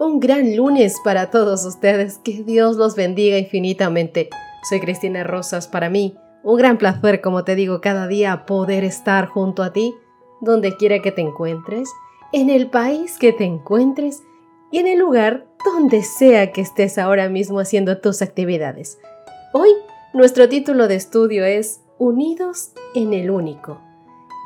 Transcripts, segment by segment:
Un gran lunes para todos ustedes. Que Dios los bendiga infinitamente. Soy Cristina Rosas. Para mí, un gran placer, como te digo, cada día poder estar junto a ti, donde quiera que te encuentres en el país que te encuentres y en el lugar donde sea que estés ahora mismo haciendo tus actividades. Hoy nuestro título de estudio es Unidos en el Único.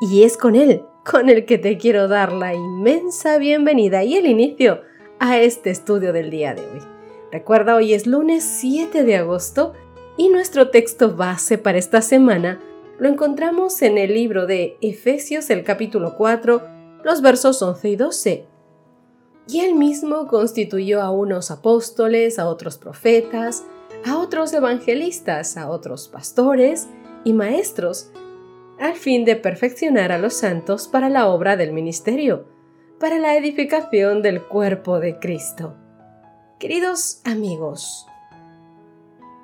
Y es con él con el que te quiero dar la inmensa bienvenida y el inicio a este estudio del día de hoy. Recuerda, hoy es lunes 7 de agosto y nuestro texto base para esta semana lo encontramos en el libro de Efesios, el capítulo 4, los versos 11 y 12. Y él mismo constituyó a unos apóstoles, a otros profetas, a otros evangelistas, a otros pastores y maestros, al fin de perfeccionar a los santos para la obra del ministerio, para la edificación del cuerpo de Cristo. Queridos amigos,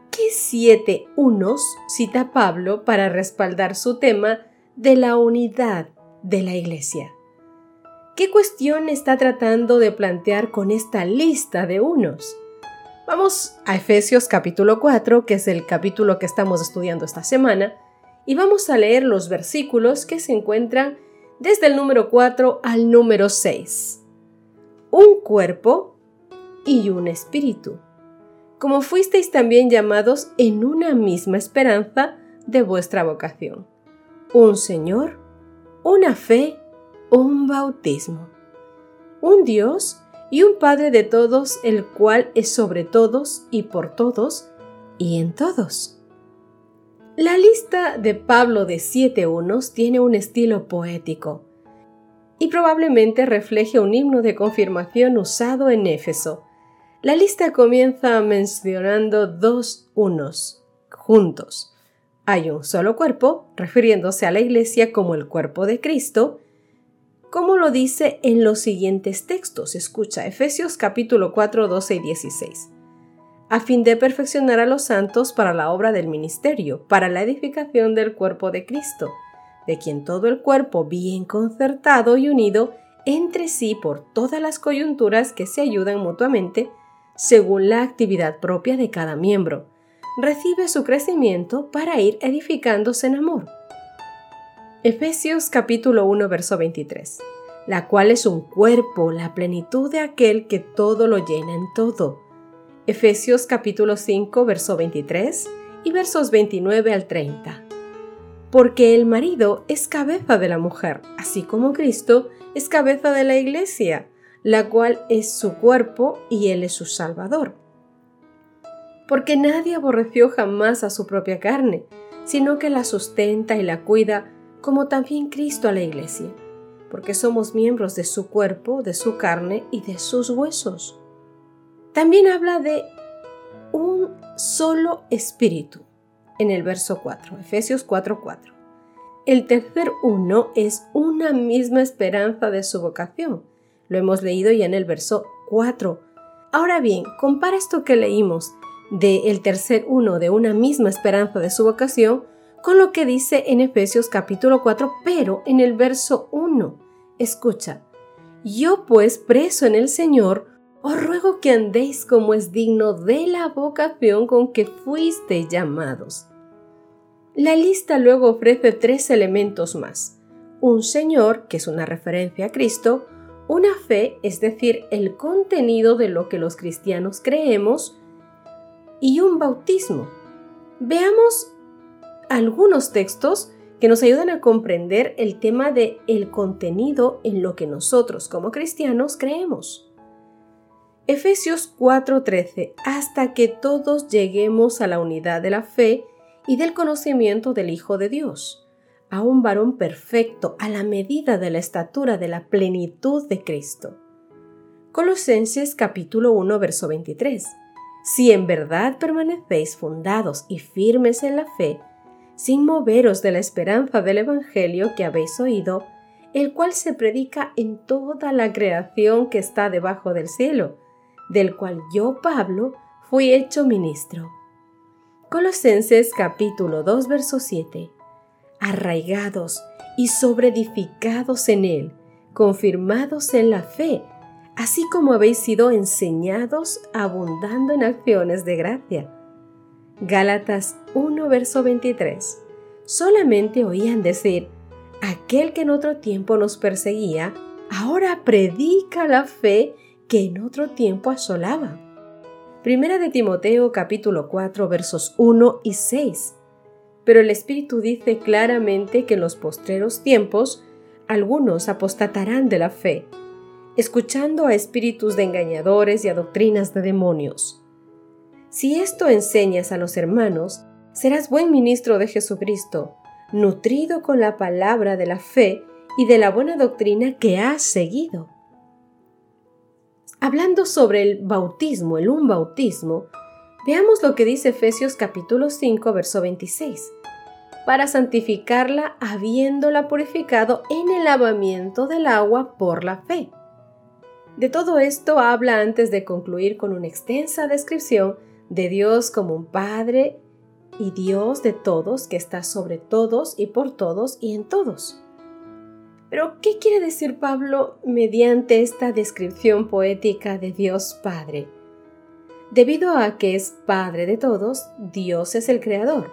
¿qué siete unos cita Pablo para respaldar su tema de la unidad de la Iglesia? ¿Qué cuestión está tratando de plantear con esta lista de unos? Vamos a Efesios capítulo 4, que es el capítulo que estamos estudiando esta semana, y vamos a leer los versículos que se encuentran desde el número 4 al número 6. Un cuerpo y un espíritu, como fuisteis también llamados en una misma esperanza de vuestra vocación. Un Señor, una fe un bautismo. Un Dios y un Padre de todos, el cual es sobre todos y por todos y en todos. La lista de Pablo de siete unos tiene un estilo poético y probablemente refleje un himno de confirmación usado en Éfeso. La lista comienza mencionando dos unos, juntos. Hay un solo cuerpo, refiriéndose a la Iglesia como el cuerpo de Cristo, como lo dice en los siguientes textos. Escucha Efesios capítulo 4, 12 y 16. A fin de perfeccionar a los santos para la obra del ministerio, para la edificación del cuerpo de Cristo, de quien todo el cuerpo bien concertado y unido entre sí por todas las coyunturas que se ayudan mutuamente, según la actividad propia de cada miembro, recibe su crecimiento para ir edificándose en amor Efesios capítulo 1 verso 23, la cual es un cuerpo, la plenitud de aquel que todo lo llena en todo. Efesios capítulo 5 verso 23 y versos 29 al 30. Porque el marido es cabeza de la mujer, así como Cristo es cabeza de la iglesia, la cual es su cuerpo y él es su salvador. Porque nadie aborreció jamás a su propia carne, sino que la sustenta y la cuida como también Cristo a la iglesia, porque somos miembros de su cuerpo, de su carne y de sus huesos. También habla de un solo espíritu en el verso 4, Efesios 4:4. El tercer uno es una misma esperanza de su vocación. Lo hemos leído ya en el verso 4. Ahora bien, compara esto que leímos de tercer uno de una misma esperanza de su vocación con lo que dice en Efesios capítulo 4, pero en el verso 1. Escucha, yo pues preso en el Señor, os ruego que andéis como es digno de la vocación con que fuisteis llamados. La lista luego ofrece tres elementos más. Un Señor, que es una referencia a Cristo, una fe, es decir, el contenido de lo que los cristianos creemos, y un bautismo. Veamos algunos textos que nos ayudan a comprender el tema de el contenido en lo que nosotros como cristianos creemos. Efesios 4:13 hasta que todos lleguemos a la unidad de la fe y del conocimiento del Hijo de Dios, a un varón perfecto a la medida de la estatura de la plenitud de Cristo. Colosenses capítulo 1 verso 23. Si en verdad permanecéis fundados y firmes en la fe, sin moveros de la esperanza del Evangelio que habéis oído, el cual se predica en toda la creación que está debajo del cielo, del cual yo, Pablo, fui hecho ministro. Colosenses capítulo 2 verso 7. Arraigados y sobreedificados en él, confirmados en la fe, así como habéis sido enseñados abundando en acciones de gracia. Gálatas 1 verso 23. Solamente oían decir, aquel que en otro tiempo nos perseguía, ahora predica la fe que en otro tiempo asolaba. Primera de Timoteo capítulo 4 versos 1 y 6. Pero el Espíritu dice claramente que en los postreros tiempos algunos apostatarán de la fe, escuchando a espíritus de engañadores y a doctrinas de demonios. Si esto enseñas a los hermanos, serás buen ministro de Jesucristo, nutrido con la palabra de la fe y de la buena doctrina que has seguido. Hablando sobre el bautismo, el un bautismo, veamos lo que dice Efesios capítulo 5, verso 26. Para santificarla habiéndola purificado en el lavamiento del agua por la fe. De todo esto habla antes de concluir con una extensa descripción de Dios como un Padre y Dios de todos que está sobre todos y por todos y en todos. Pero, ¿qué quiere decir Pablo mediante esta descripción poética de Dios Padre? Debido a que es Padre de todos, Dios es el Creador.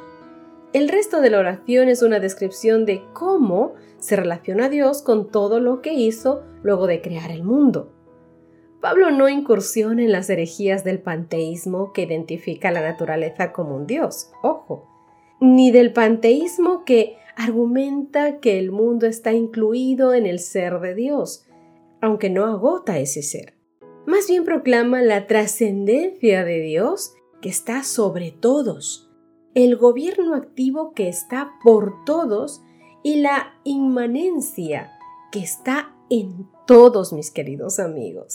El resto de la oración es una descripción de cómo se relaciona Dios con todo lo que hizo luego de crear el mundo. Pablo no incursiona en las herejías del panteísmo que identifica la naturaleza como un dios, ojo, ni del panteísmo que argumenta que el mundo está incluido en el ser de Dios, aunque no agota ese ser. Más bien proclama la trascendencia de Dios que está sobre todos, el gobierno activo que está por todos y la inmanencia que está en todos mis queridos amigos.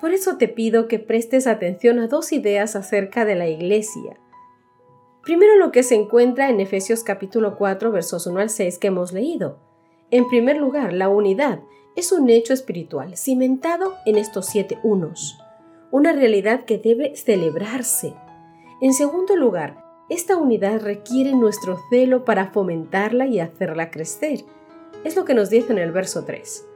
Por eso te pido que prestes atención a dos ideas acerca de la Iglesia. Primero lo que se encuentra en Efesios capítulo 4 versos 1 al 6 que hemos leído. En primer lugar, la unidad es un hecho espiritual cimentado en estos siete unos, una realidad que debe celebrarse. En segundo lugar, esta unidad requiere nuestro celo para fomentarla y hacerla crecer. Es lo que nos dice en el verso 3.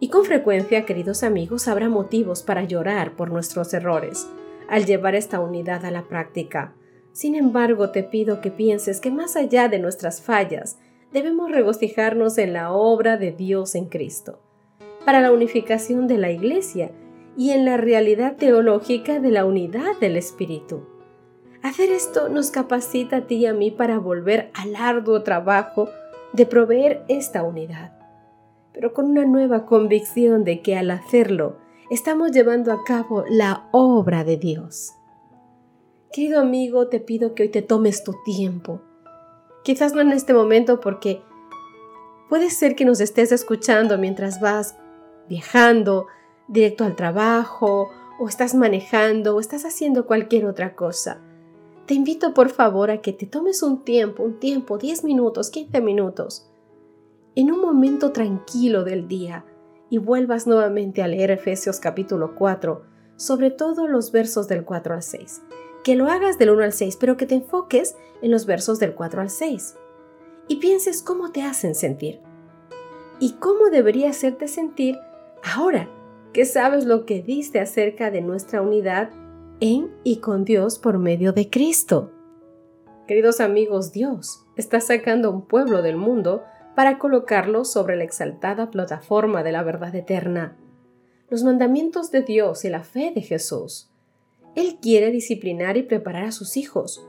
Y con frecuencia, queridos amigos, habrá motivos para llorar por nuestros errores al llevar esta unidad a la práctica. Sin embargo, te pido que pienses que más allá de nuestras fallas, debemos regocijarnos en la obra de Dios en Cristo, para la unificación de la Iglesia y en la realidad teológica de la unidad del Espíritu. Hacer esto nos capacita a ti y a mí para volver al arduo trabajo de proveer esta unidad pero con una nueva convicción de que al hacerlo estamos llevando a cabo la obra de Dios. Querido amigo, te pido que hoy te tomes tu tiempo. Quizás no en este momento porque puede ser que nos estés escuchando mientras vas viajando directo al trabajo o estás manejando o estás haciendo cualquier otra cosa. Te invito por favor a que te tomes un tiempo, un tiempo, 10 minutos, 15 minutos, en un momento tranquilo del día y vuelvas nuevamente a leer Efesios capítulo 4, sobre todo los versos del 4 al 6. Que lo hagas del 1 al 6, pero que te enfoques en los versos del 4 al 6. Y pienses cómo te hacen sentir. Y cómo debería hacerte sentir ahora que sabes lo que diste acerca de nuestra unidad en y con Dios por medio de Cristo. Queridos amigos, Dios está sacando un pueblo del mundo para colocarlo sobre la exaltada plataforma de la verdad eterna, los mandamientos de Dios y la fe de Jesús. Él quiere disciplinar y preparar a sus hijos.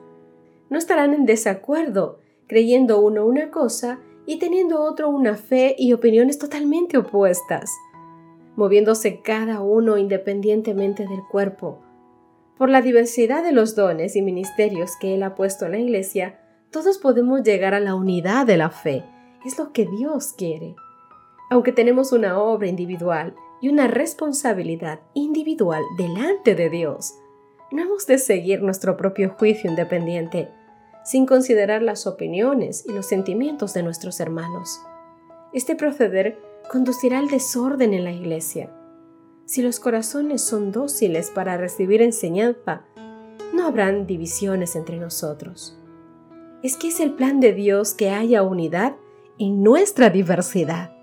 No estarán en desacuerdo, creyendo uno una cosa y teniendo otro una fe y opiniones totalmente opuestas, moviéndose cada uno independientemente del cuerpo. Por la diversidad de los dones y ministerios que Él ha puesto en la Iglesia, todos podemos llegar a la unidad de la fe es lo que Dios quiere. Aunque tenemos una obra individual y una responsabilidad individual delante de Dios. No hemos de seguir nuestro propio juicio independiente, sin considerar las opiniones y los sentimientos de nuestros hermanos. Este proceder conducirá al desorden en la iglesia. Si los corazones son dóciles para recibir enseñanza, no habrán divisiones entre nosotros. Es que es el plan de Dios que haya unidad en nuestra diversidad.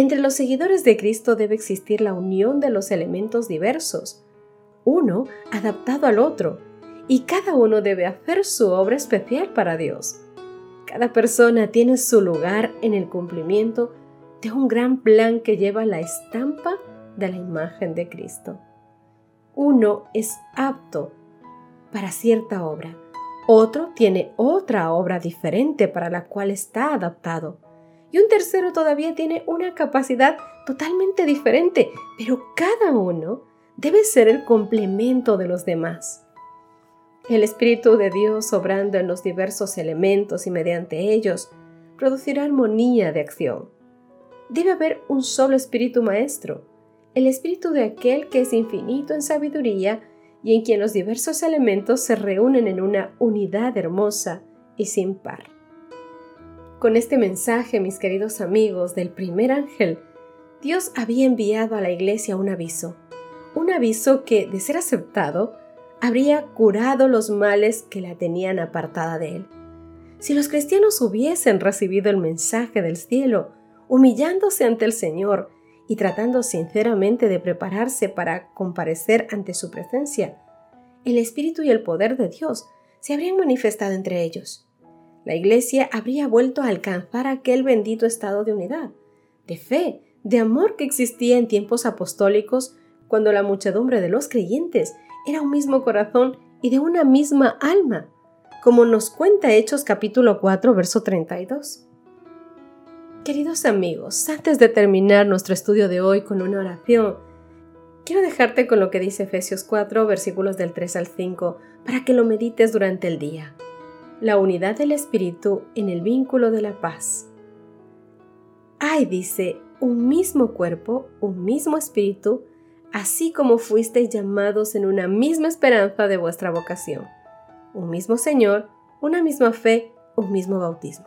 Entre los seguidores de Cristo debe existir la unión de los elementos diversos, uno adaptado al otro, y cada uno debe hacer su obra especial para Dios. Cada persona tiene su lugar en el cumplimiento de un gran plan que lleva la estampa de la imagen de Cristo. Uno es apto para cierta obra, otro tiene otra obra diferente para la cual está adaptado, y un tercero todavía tiene una capacidad totalmente diferente, pero cada uno debe ser el complemento de los demás. El Espíritu de Dios obrando en los diversos elementos y mediante ellos producirá armonía de acción. Debe haber un solo Espíritu Maestro, el Espíritu de aquel que es infinito en sabiduría y en quien los diversos elementos se reúnen en una unidad hermosa y sin par. Con este mensaje, mis queridos amigos, del primer ángel, Dios había enviado a la iglesia un aviso, un aviso que, de ser aceptado, habría curado los males que la tenían apartada de él. Si los cristianos hubiesen recibido el mensaje del cielo, humillándose ante el Señor y tratando sinceramente de prepararse para comparecer ante su presencia, el Espíritu y el poder de Dios se habrían manifestado entre ellos. La Iglesia habría vuelto a alcanzar aquel bendito estado de unidad, de fe, de amor que existía en tiempos apostólicos cuando la muchedumbre de los creyentes era un mismo corazón y de una misma alma, como nos cuenta Hechos capítulo 4, verso 32. Queridos amigos, antes de terminar nuestro estudio de hoy con una oración, quiero dejarte con lo que dice Efesios 4, versículos del 3 al 5, para que lo medites durante el día. La unidad del Espíritu en el vínculo de la paz. Hay, dice, un mismo cuerpo, un mismo Espíritu, así como fuisteis llamados en una misma esperanza de vuestra vocación. Un mismo Señor, una misma fe, un mismo bautismo.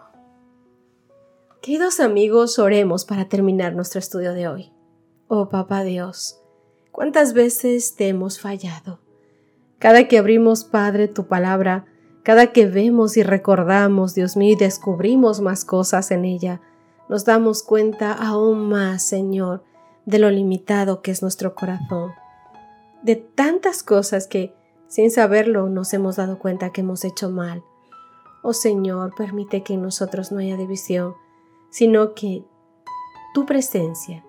Queridos amigos, oremos para terminar nuestro estudio de hoy. Oh Papá Dios, ¿cuántas veces te hemos fallado? Cada que abrimos, Padre, tu palabra, cada que vemos y recordamos, Dios mío, y descubrimos más cosas en ella, nos damos cuenta aún más, Señor, de lo limitado que es nuestro corazón, de tantas cosas que, sin saberlo, nos hemos dado cuenta que hemos hecho mal. Oh Señor, permite que en nosotros no haya división, sino que tu presencia,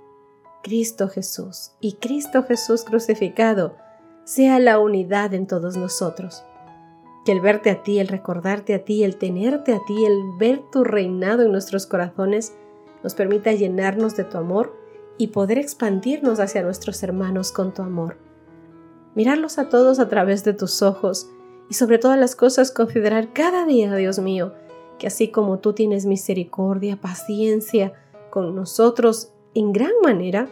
Cristo Jesús y Cristo Jesús crucificado, sea la unidad en todos nosotros. Que el verte a ti, el recordarte a ti, el tenerte a ti, el ver tu reinado en nuestros corazones, nos permita llenarnos de tu amor y poder expandirnos hacia nuestros hermanos con tu amor. Mirarlos a todos a través de tus ojos y sobre todas las cosas considerar cada día, Dios mío, que así como tú tienes misericordia, paciencia con nosotros en gran manera,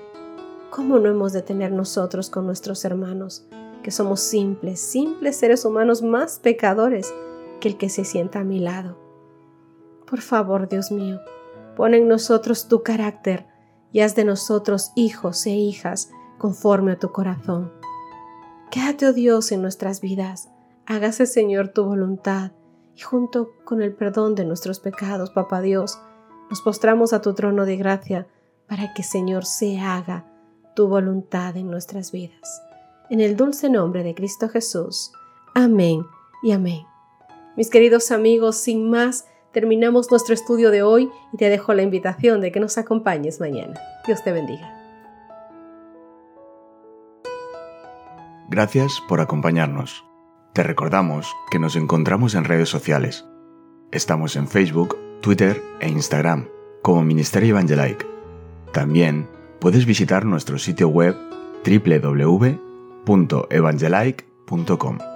¿cómo no hemos de tener nosotros con nuestros hermanos, que somos simples, simples seres humanos más pecadores que el que se sienta a mi lado? Por favor, Dios mío, pon en nosotros tu carácter y haz de nosotros hijos e hijas conforme a tu corazón. Quédate, oh Dios, en nuestras vidas. Hágase, Señor, tu voluntad y junto con el perdón de nuestros pecados, Papá Dios, nos postramos a tu trono de gracia para que, Señor, se haga tu voluntad en nuestras vidas. En el dulce nombre de Cristo Jesús. Amén y amén. Mis queridos amigos, sin más, terminamos nuestro estudio de hoy y te dejo la invitación de que nos acompañes mañana. Dios te bendiga. Gracias por acompañarnos. Te recordamos que nos encontramos en redes sociales. Estamos en Facebook, Twitter e Instagram como Ministerio Evangelike. También puedes visitar nuestro sitio web www.evangelike.com.